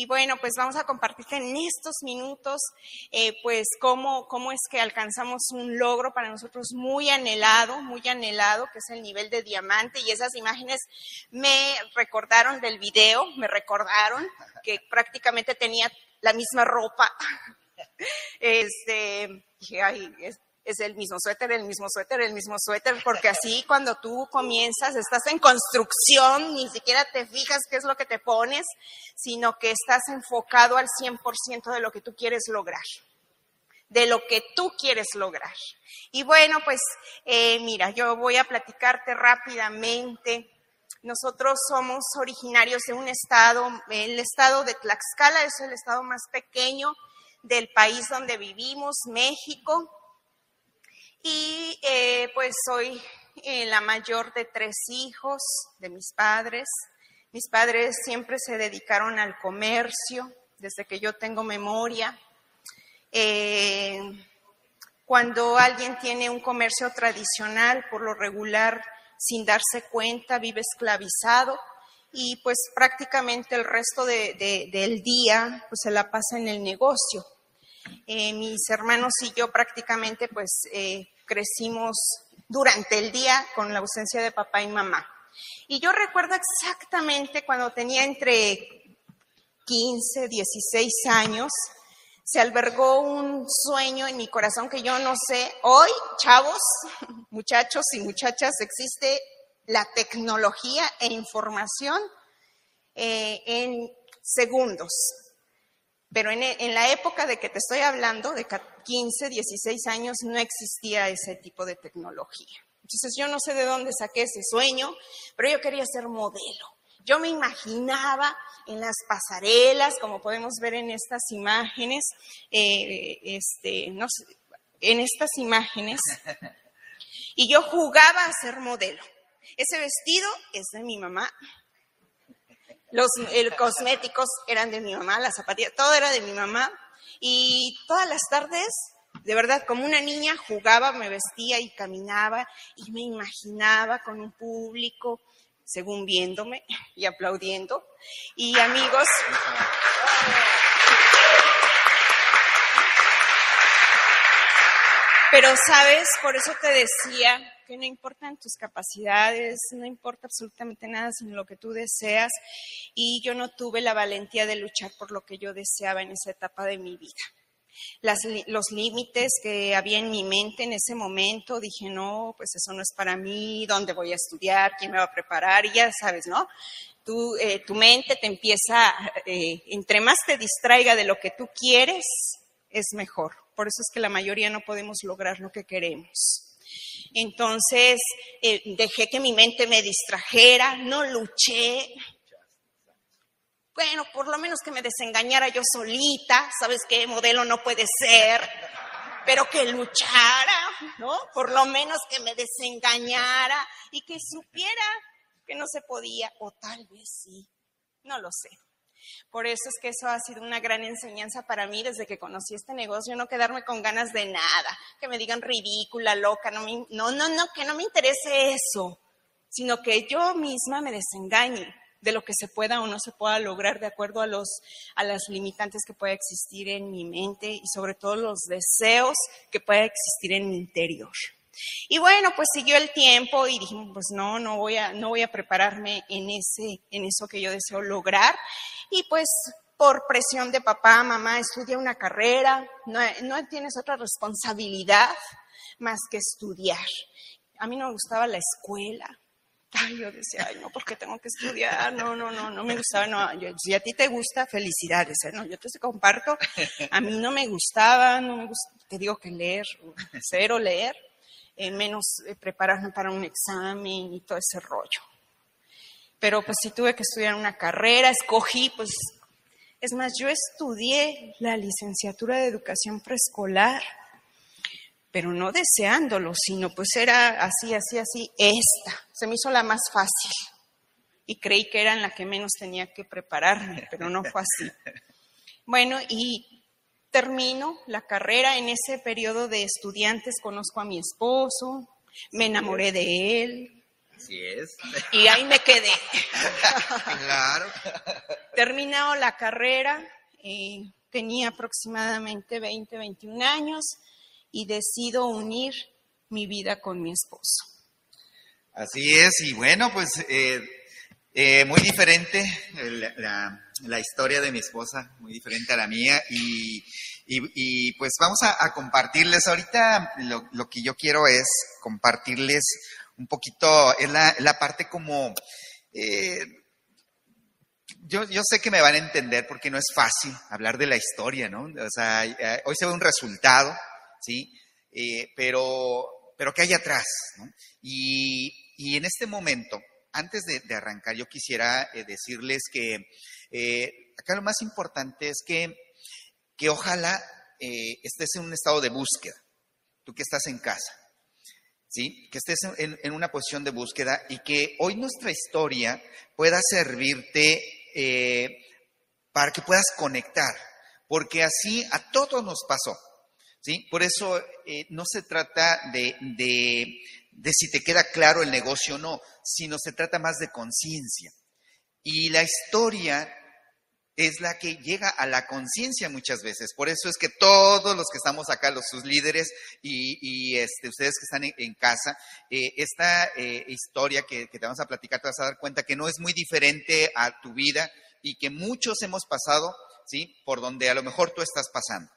Y bueno, pues vamos a compartirte en estos minutos, eh, pues cómo, cómo es que alcanzamos un logro para nosotros muy anhelado, muy anhelado, que es el nivel de diamante. Y esas imágenes me recordaron del video, me recordaron que prácticamente tenía la misma ropa. Este, dije, ay, es, es el mismo suéter, el mismo suéter, el mismo suéter, porque así cuando tú comienzas, estás en construcción, ni siquiera te fijas qué es lo que te pones, sino que estás enfocado al 100% de lo que tú quieres lograr, de lo que tú quieres lograr. Y bueno, pues eh, mira, yo voy a platicarte rápidamente. Nosotros somos originarios de un estado, el estado de Tlaxcala es el estado más pequeño del país donde vivimos, México. Y eh, pues soy eh, la mayor de tres hijos de mis padres. Mis padres siempre se dedicaron al comercio desde que yo tengo memoria. Eh, cuando alguien tiene un comercio tradicional, por lo regular, sin darse cuenta, vive esclavizado y pues prácticamente el resto de, de, del día pues se la pasa en el negocio. Eh, mis hermanos y yo prácticamente pues eh, crecimos durante el día con la ausencia de papá y mamá. Y yo recuerdo exactamente cuando tenía entre 15, 16 años, se albergó un sueño en mi corazón que yo no sé. Hoy, chavos, muchachos y muchachas, existe la tecnología e información eh, en segundos. Pero en, en, la época de que te estoy hablando, de 15, 16 años, no existía ese tipo de tecnología. Entonces yo no sé de dónde saqué ese sueño, pero yo quería ser modelo. Yo me imaginaba en las pasarelas, como podemos ver en estas imágenes, eh, este, no sé, en estas imágenes, y yo jugaba a ser modelo. Ese vestido es de mi mamá, los el, cosméticos eran de mi mamá, las zapatillas, todo era de mi mamá. Y todas las tardes, de verdad, como una niña, jugaba, me vestía y caminaba y me imaginaba con un público, según viéndome y aplaudiendo. Y amigos. Pero, ¿sabes? Por eso te decía no importan tus capacidades, no importa absolutamente nada sino lo que tú deseas. Y yo no tuve la valentía de luchar por lo que yo deseaba en esa etapa de mi vida. Los límites que había en mi mente en ese momento, dije, no, pues eso no es para mí, ¿dónde voy a estudiar? ¿Quién me va a preparar? Y ya sabes, ¿no? Eh, tu mente te empieza, eh, entre más te distraiga de lo que tú quieres, es mejor. Por eso es que la mayoría no podemos lograr lo que queremos. Entonces eh, dejé que mi mente me distrajera, no luché. Bueno, por lo menos que me desengañara yo solita, ¿sabes qué? Modelo no puede ser, pero que luchara, ¿no? Por lo menos que me desengañara y que supiera que no se podía, o tal vez sí, no lo sé. Por eso es que eso ha sido una gran enseñanza para mí desde que conocí este negocio, no quedarme con ganas de nada, que me digan ridícula, loca, no, no, no, no, que no me interese eso, sino que yo misma me desengañe de lo que se pueda o no se pueda lograr de acuerdo a, los, a las limitantes que pueda existir en mi mente y sobre todo los deseos que pueda existir en mi interior. Y bueno, pues siguió el tiempo y dije, pues no, no voy a, no voy a prepararme en, ese, en eso que yo deseo lograr. Y pues por presión de papá, mamá, estudia una carrera, no, no tienes otra responsabilidad más que estudiar. A mí no me gustaba la escuela. Ay, yo decía, ay, no, ¿por qué tengo que estudiar? No, no, no, no me gustaba. No, yo, si a ti te gusta, felicidades. ¿eh? No, yo te comparto. A mí no me gustaba, no me gusta, te digo que leer, cero leer, eh, menos eh, prepararme para un examen y todo ese rollo pero pues sí tuve que estudiar una carrera, escogí, pues, es más, yo estudié la licenciatura de educación preescolar, pero no deseándolo, sino pues era así, así, así, esta, se me hizo la más fácil. y creí que era en la que menos tenía que prepararme, pero no fue así. Bueno, y termino la carrera. En ese periodo de estudiantes conozco a mi esposo, me enamoré de él. Así es. Y ahí me quedé. claro. Terminado la carrera, eh, tenía aproximadamente 20, 21 años y decido unir mi vida con mi esposo. Así es, y bueno, pues eh, eh, muy diferente la, historia de mi esposa, muy diferente a la mía, y, pues vamos a, compartirles, ahorita lo, que yo quiero es compartirles un poquito, es la, parte como... Eh, yo, yo, sé que me van a entender porque no es fácil hablar de la historia, ¿no? O sea, hoy se ve un resultado, ¿sí? pero, pero ¿qué hay atrás? ¿no? Y, y en este momento, antes de, arrancar, yo quisiera eh, decirles que eh, acá lo más importante es que, que ojalá eh, estés en un estado de búsqueda, tú que estás en casa, ¿sí? que estés en, una posición de búsqueda y que hoy nuestra historia pueda servirte para que puedas conectar, porque así a todos nos pasó. ¿sí? Por eso no se trata de si te queda claro el negocio o no, sino se trata más de conciencia. Y la historia es la que llega a la conciencia muchas veces. Por eso es que todos los que estamos acá, los sus líderes y, este, ustedes que están en, casa, eh, esta eh, historia que, que, te vamos a platicar, te vas a dar cuenta que no es muy diferente a tu vida y que muchos hemos pasado, ¿sí? Por donde a lo mejor tú estás pasando,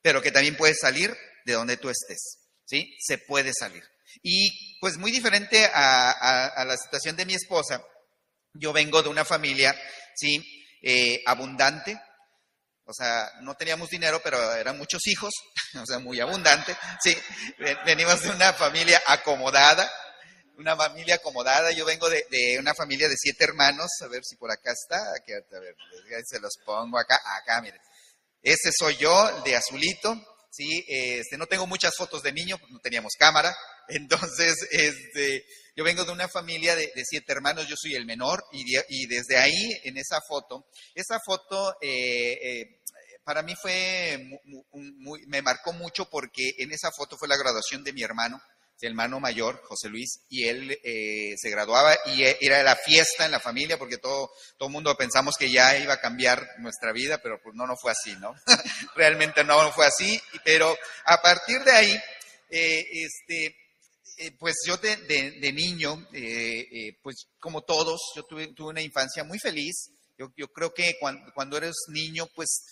pero que también puedes salir de donde tú estés, ¿sí? Se puede salir. Y pues muy diferente a, la situación de mi esposa, yo vengo de una familia, sí, eh, abundante, o sea, no teníamos dinero, pero eran muchos hijos, o sea, muy abundante, sí, venimos de una familia acomodada, una familia acomodada, yo vengo de, una familia de siete hermanos, a ver si por acá está, a ver, se los pongo acá, acá, miren. Ese soy yo, de azulito, sí, este, no tengo muchas fotos de niño, no teníamos cámara, entonces, este, yo vengo de una familia de, siete hermanos, yo soy el menor y, desde ahí, en esa foto, esa foto eh, eh, para mí fue, muy, me marcó mucho porque en esa foto fue la graduación de mi hermano, hermano mayor, José Luis, y él eh, se graduaba y era la fiesta en la familia porque todo todo mundo pensamos que ya iba a cambiar nuestra vida, pero pues no, no fue así, ¿no? Realmente no, no fue así, pero a partir de ahí, este, eh, pues yo de, niño, eh, eh, pues como todos, yo tuve, tuve, una infancia muy feliz. Yo, yo creo que cuando, eres niño, pues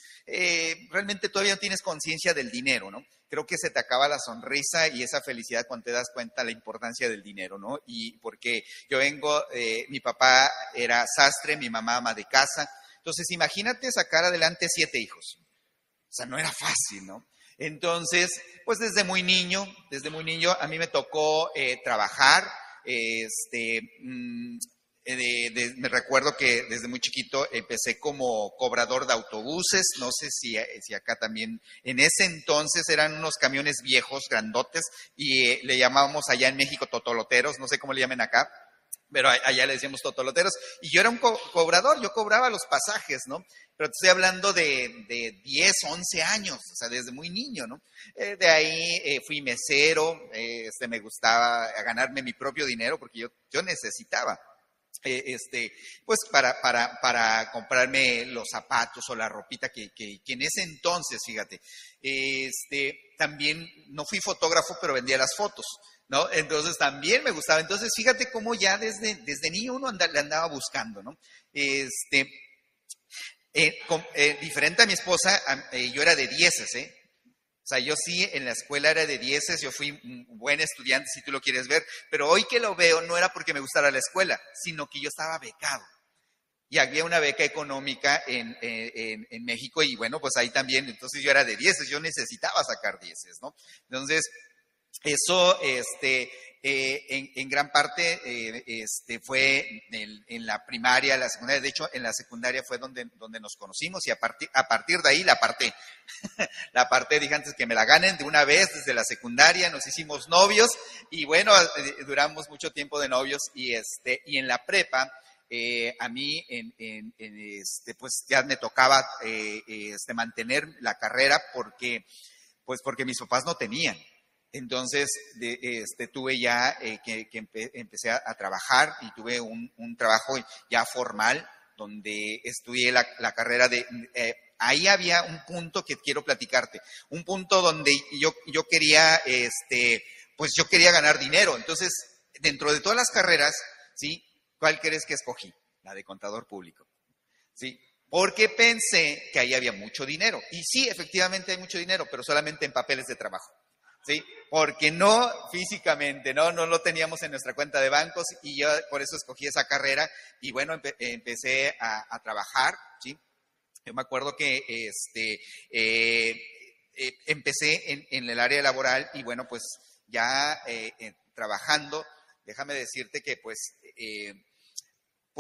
realmente todavía no tienes conciencia del dinero, ¿no? Creo que se te acaba la sonrisa y esa felicidad cuando te das cuenta la importancia del dinero, ¿no? Y porque yo vengo, mi papá era sastre, mi mamá ama de casa. Entonces, imagínate sacar adelante siete hijos. O sea, no era fácil, ¿no? Entonces, pues desde muy niño, desde muy niño a mí me tocó eh, trabajar, este, eh, me recuerdo que desde muy chiquito empecé como cobrador de autobuses, no sé si, si acá también, en ese entonces eran unos camiones viejos, grandotes, y eh, le llamábamos allá en México totoloteros, no sé cómo le llamen acá, pero allá le decíamos totoloteros, y yo era un cobrador, yo cobraba los pasajes, ¿no? Pero te estoy hablando de, de 10, 11 años, o sea, desde muy niño, ¿no? Eh, de ahí eh, fui mesero, este, me gustaba ganarme mi propio dinero porque yo, yo necesitaba. Este, pues para, para, para comprarme los zapatos o la ropita que, que, que, en ese entonces, fíjate, este, también no fui fotógrafo, pero vendía las fotos. ¿No? Entonces también me gustaba. Entonces, fíjate cómo ya desde, desde niño uno le andaba buscando, ¿no? Este, eh, eh, diferente a mi esposa, eh, yo era de dieces, ¿eh? Sea, yo sí en la escuela era de dieces, yo fui un buen estudiante, si tú lo quieres ver, pero hoy que lo veo no era porque me gustara la escuela, sino que yo estaba becado. Y había una beca económica en, en, en México y bueno, pues ahí también, entonces yo era de dieces, yo necesitaba sacar dieces, ¿no? Entonces, eso, este, eh, en, gran parte eh, este, fue en, la primaria, la secundaria, de hecho en la secundaria fue donde, donde nos conocimos y a partir, a partir de ahí la parte, la parte dije antes que me la ganen de una vez desde la secundaria, nos hicimos novios y bueno, eh, duramos mucho tiempo de novios y, este, y en la prepa a mí en, este, pues ya me tocaba este, mantener la carrera porque, pues porque mis papás no tenían. Entonces, este, tuve ya que, empecé a, trabajar y tuve un, trabajo ya formal donde estudié la, carrera de ahí había un punto que quiero platicarte, un punto donde yo, yo quería, este, pues yo quería ganar dinero. Entonces, dentro de todas las carreras, ¿sí? ¿Cuál crees que escogí? La de contador público, ¿sí? Porque pensé que ahí había mucho dinero. Y sí, efectivamente hay mucho dinero, pero solamente en papeles de trabajo. ¿Sí? Porque no físicamente, no, no lo teníamos en nuestra cuenta de bancos y yo por eso escogí esa carrera y bueno, empecé a, trabajar, ¿sí? Yo me acuerdo que este, eh, eh, empecé en, el área laboral y bueno, pues ya eh, trabajando, déjame decirte que pues,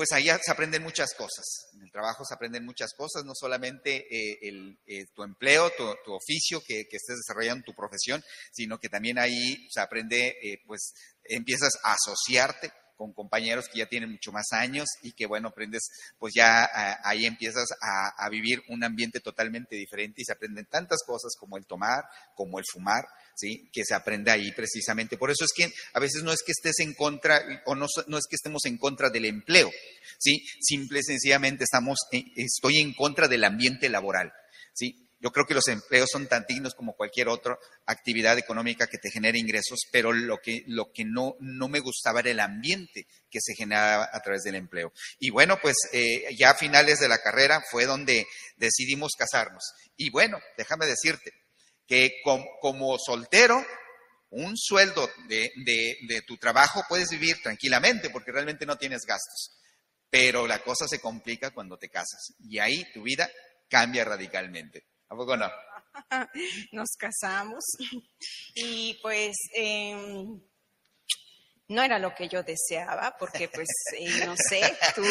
pues ahí se aprenden muchas cosas. En el trabajo se aprenden muchas cosas, no solamente el, tu empleo, tu, oficio que, que, estés desarrollando tu profesión, sino que también ahí se aprende, pues empiezas a asociarte con compañeros que ya tienen mucho más años y que, bueno, aprendes, pues ya ahí empiezas a, vivir un ambiente totalmente diferente y se aprenden tantas cosas como el tomar, como el fumar, ¿sí? Que se aprende ahí precisamente. Por eso es que a veces no es que estés en contra o no, no es que estemos en contra del empleo, ¿sí? Simple y sencillamente estamos, estoy en contra del ambiente laboral, ¿sí? Yo creo que los empleos son tan dignos como cualquier otra actividad económica que te genere ingresos, pero lo que, lo que no, me gustaba era el ambiente que se generaba a través del empleo. Y bueno, pues eh, ya a finales de la carrera fue donde decidimos casarnos. Y bueno, déjame decirte que como, soltero, un sueldo de tu trabajo puedes vivir tranquilamente porque realmente no tienes gastos. Pero la cosa se complica cuando te casas y ahí tu vida cambia radicalmente. ¿A poco no? Nos casamos y pues em, no era lo que yo deseaba, porque pues, eh, no sé, tú,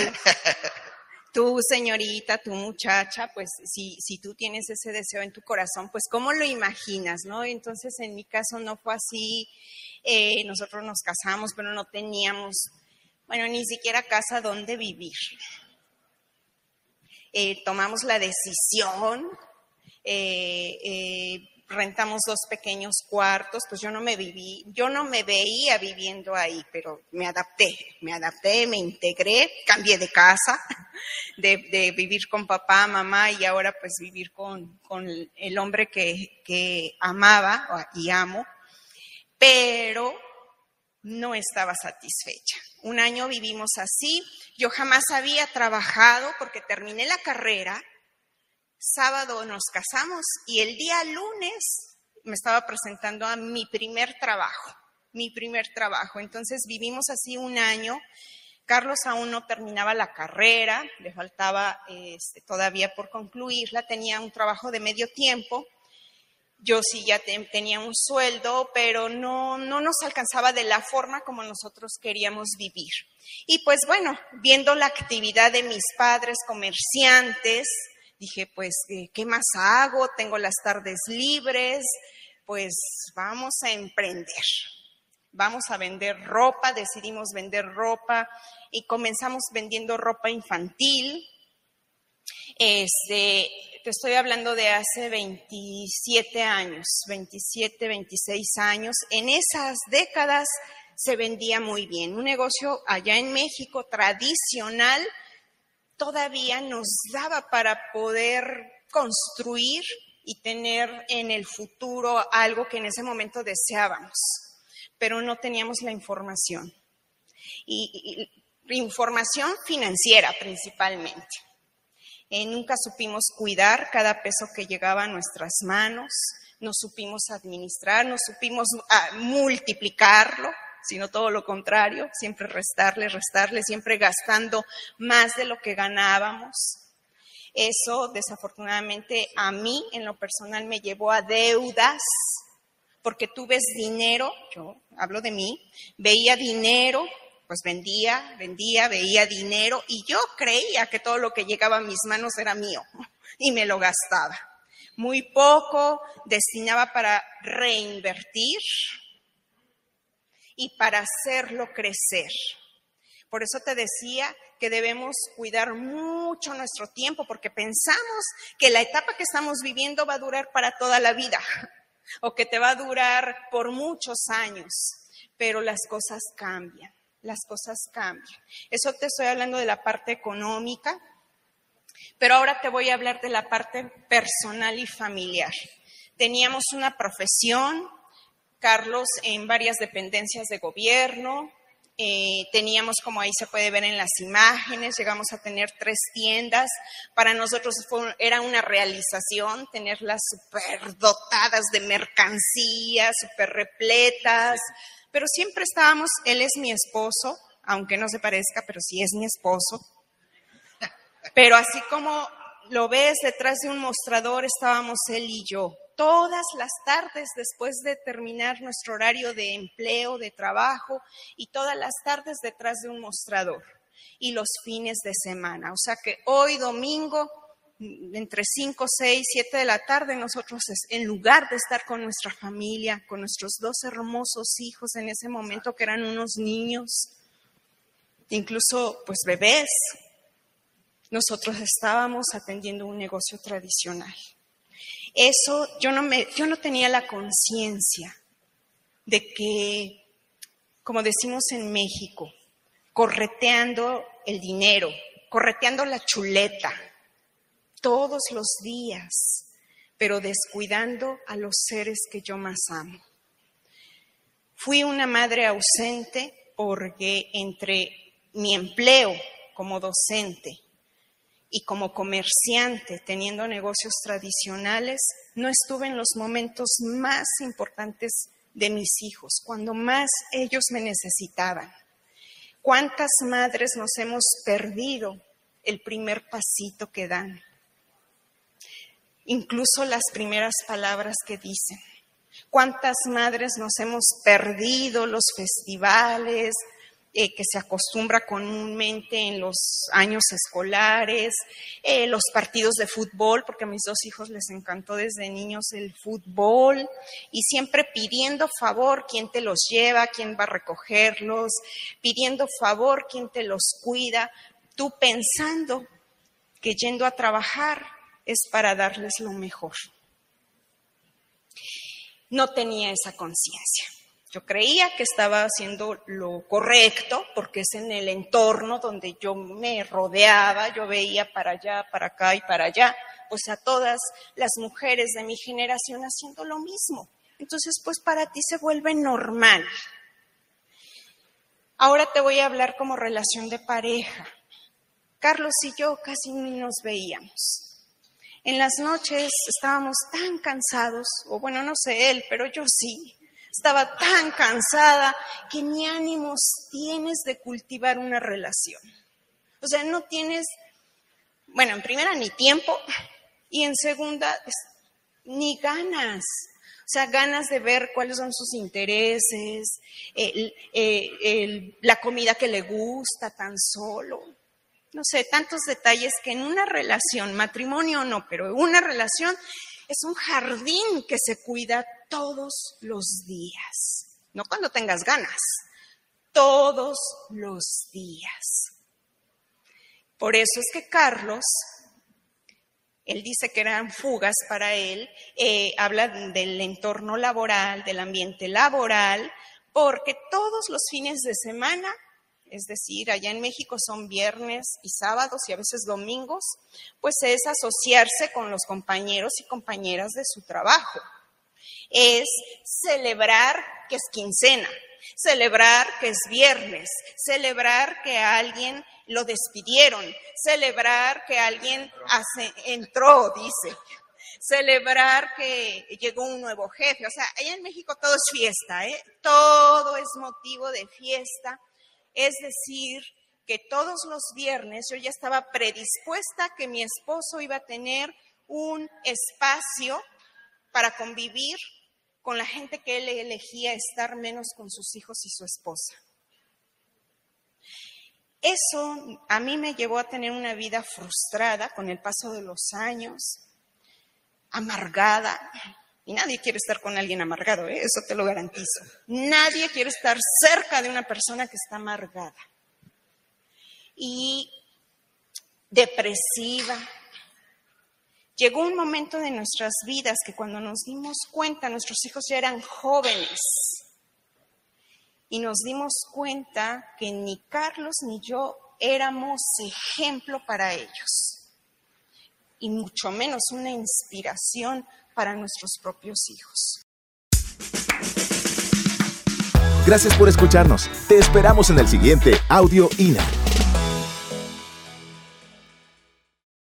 tú señorita, tu muchacha, pues si, si tú tienes ese deseo en tu corazón, pues ¿cómo lo imaginas, no? Entonces en mi caso no fue así, eh, nosotros nos casamos, pero no teníamos, bueno, ni siquiera casa donde vivir. Eh, tomamos la decisión rentamos dos pequeños cuartos, pues yo no me viví, yo no me veía viviendo ahí, pero me adapté, me adapté, me integré, cambié de casa, de, vivir con papá, mamá y ahora pues vivir con, el hombre que, que amaba y amo, pero no estaba satisfecha. Un año vivimos así, yo jamás había trabajado porque terminé la carrera sábado nos casamos y el día lunes me estaba presentando a mi primer trabajo, mi primer trabajo. Entonces vivimos así un año. Carlos aún no terminaba la carrera, le faltaba este, todavía por concluirla, tenía un trabajo de medio tiempo. Yo sí ya tenía un sueldo, pero no nos alcanzaba de la forma como nosotros queríamos vivir. Y pues bueno, viendo la actividad de mis padres comerciantes, dije, pues, eh, ¿qué más hago? Tengo las tardes libres, pues vamos a emprender. Vamos a vender ropa, decidimos vender ropa y comenzamos vendiendo ropa infantil. Este, te estoy hablando de hace 27 años, 27, 26 años. En esas décadas se vendía muy bien. Un negocio allá en México tradicional todavía nos daba para poder construir y tener en el futuro algo que en ese momento deseábamos, pero no teníamos la información. Y, información financiera principalmente. Eh, nunca supimos cuidar cada peso que llegaba a nuestras manos, no supimos administrar, no supimos ah, multiplicarlo sino todo lo contrario, siempre restarle, restarle, siempre gastando más de lo que ganábamos. Eso desafortunadamente a mí en lo personal me llevó a deudas, porque tú ves dinero, yo hablo de mí, veía dinero, pues vendía, vendía, veía dinero y yo creía que todo lo que llegaba a mis manos era mío y me lo gastaba. Muy poco destinaba para reinvertir, y para hacerlo crecer. Por eso te decía que debemos cuidar mucho nuestro tiempo, porque pensamos que la etapa que estamos viviendo va a durar para toda la vida o que te va a durar por muchos años, pero las cosas cambian, las cosas cambian. Eso te estoy hablando de la parte económica, pero ahora te voy a hablar de la parte personal y familiar. Teníamos una profesión, Carlos, en varias dependencias de gobierno, eh, teníamos, como ahí se puede ver en las imágenes, llegamos a tener tres tiendas. Para nosotros era una realización tenerlas súper dotadas de mercancías, súper repletas, pero siempre estábamos, él es mi esposo, aunque no se parezca, pero sí es mi esposo. Pero así como lo ves detrás de un mostrador, estábamos él y yo todas las tardes después de terminar nuestro horario de empleo, de trabajo, y todas las tardes detrás de un mostrador, y los fines de semana. O sea que hoy domingo, entre 5, 6, 7 de la tarde, nosotros, en lugar de estar con nuestra familia, con nuestros dos hermosos hijos en ese momento que eran unos niños, incluso pues bebés, nosotros estábamos atendiendo un negocio tradicional. Eso yo no, me, yo no tenía la conciencia de que, como decimos en México, correteando el dinero, correteando la chuleta todos los días, pero descuidando a los seres que yo más amo. Fui una madre ausente porque entre mi empleo como docente y como comerciante teniendo negocios tradicionales, no estuve en los momentos más importantes de mis hijos, cuando más ellos me necesitaban. ¿Cuántas madres nos hemos perdido el primer pasito que dan? Incluso las primeras palabras que dicen. ¿Cuántas madres nos hemos perdido los festivales, eh, que se acostumbra comúnmente en los años escolares, eh, los partidos de fútbol, porque a mis dos hijos les encantó desde niños el fútbol, y siempre pidiendo favor quién te los lleva, quién va a recogerlos, pidiendo favor quién te los cuida, tú pensando que yendo a trabajar es para darles lo mejor. No tenía esa conciencia. Yo creía que estaba haciendo lo correcto porque es en el entorno donde yo me rodeaba, yo veía para allá, para acá y para allá, pues a todas las mujeres de mi generación haciendo lo mismo. Entonces, pues para ti se vuelve normal. Ahora te voy a hablar como relación de pareja. Carlos y yo casi ni nos veíamos. En las noches estábamos tan cansados, o bueno, no sé él, pero yo sí, estaba tan cansada que ni ánimos tienes de cultivar una relación. O sea, no tienes, bueno, en primera ni tiempo y en segunda ni ganas. O sea, ganas de ver cuáles son sus intereses, la comida que le gusta tan solo. No sé, tantos detalles que en una relación, matrimonio no, pero en una relación es un jardín que se cuida todos los días, no cuando tengas ganas, todos los días. Por eso es que Carlos, él dice que eran fugas para él, eh, habla del entorno laboral, del ambiente laboral, porque todos los fines de semana es decir, allá en México son viernes y sábados y a veces domingos, pues es asociarse con los compañeros y compañeras de su trabajo es celebrar que es quincena, celebrar que es viernes, celebrar que alguien lo despidieron, celebrar que alguien entró, dice, celebrar que llegó un nuevo jefe. O sea, allá en México todo es fiesta, ¿eh? todo es motivo de fiesta. Es decir, que todos los viernes yo ya estaba predispuesta que mi esposo iba a tener un espacio para convivir con la gente que él elegía estar menos con sus hijos y su esposa. Eso a mí me llevó a tener una vida frustrada con el paso de los años, amargada. Y nadie quiere estar con alguien amargado, ¿eh? eso te lo garantizo. Nadie quiere estar cerca de una persona que está amargada. y depresiva. Llegó un momento de nuestras vidas que cuando nos dimos cuenta, nuestros hijos ya eran jóvenes y nos dimos cuenta que ni Carlos ni yo éramos ejemplo para ellos y mucho menos una inspiración para nuestros propios hijos. Gracias por escucharnos. Te esperamos en el siguiente Audio INA.